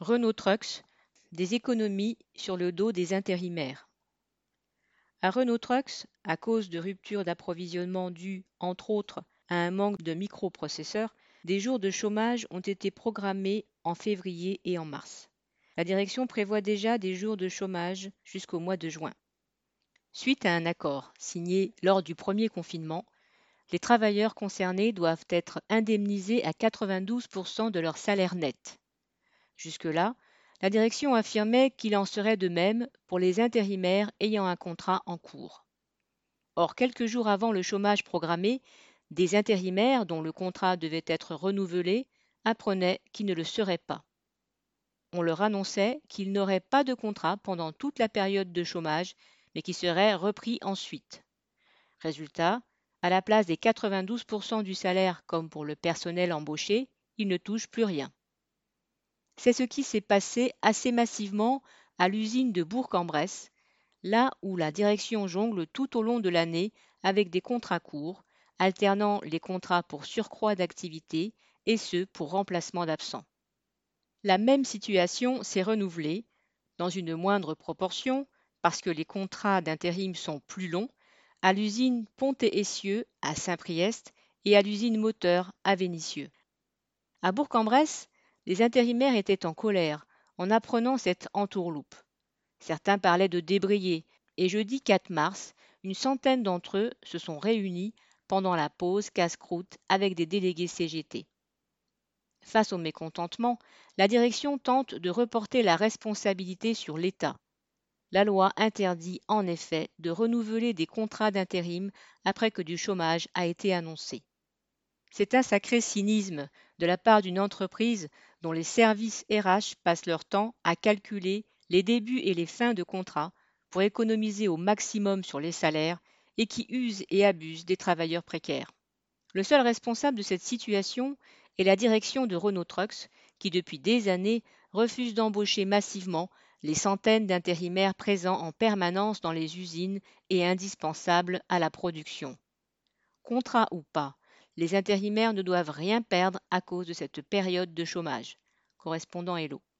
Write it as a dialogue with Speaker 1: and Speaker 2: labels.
Speaker 1: Renault Trucks, des économies sur le dos des intérimaires. À Renault Trucks, à cause de ruptures d'approvisionnement dues, entre autres, à un manque de microprocesseurs, des jours de chômage ont été programmés en février et en mars. La direction prévoit déjà des jours de chômage jusqu'au mois de juin. Suite à un accord signé lors du premier confinement, les travailleurs concernés doivent être indemnisés à 92% de leur salaire net. Jusque-là, la direction affirmait qu'il en serait de même pour les intérimaires ayant un contrat en cours. Or, quelques jours avant le chômage programmé, des intérimaires dont le contrat devait être renouvelé apprenaient qu'ils ne le seraient pas. On leur annonçait qu'ils n'auraient pas de contrat pendant toute la période de chômage, mais qui serait repris ensuite. Résultat, à la place des 92% du salaire comme pour le personnel embauché, ils ne touchent plus rien. C'est ce qui s'est passé assez massivement à l'usine de Bourg-en-Bresse, là où la direction jongle tout au long de l'année avec des contrats courts, alternant les contrats pour surcroît d'activité et ceux pour remplacement d'absents. La même situation s'est renouvelée, dans une moindre proportion, parce que les contrats d'intérim sont plus longs, à l'usine Pont-et-Essieux à Saint-Priest et à l'usine Moteur à Vénissieux. À Bourg-en-Bresse, les intérimaires étaient en colère en apprenant cette entourloupe. Certains parlaient de débrayer, et jeudi 4 mars, une centaine d'entre eux se sont réunis pendant la pause casse-croûte avec des délégués CGT. Face au mécontentement, la direction tente de reporter la responsabilité sur l'État. La loi interdit en effet de renouveler des contrats d'intérim après que du chômage a été annoncé. C'est un sacré cynisme de la part d'une entreprise dont les services RH passent leur temps à calculer les débuts et les fins de contrat pour économiser au maximum sur les salaires et qui use et abuse des travailleurs précaires. Le seul responsable de cette situation est la direction de Renault Trucks qui depuis des années refuse d'embaucher massivement les centaines d'intérimaires présents en permanence dans les usines et indispensables à la production. Contrat ou pas, les intérimaires ne doivent rien perdre à cause de cette période de chômage. Correspondant Hello.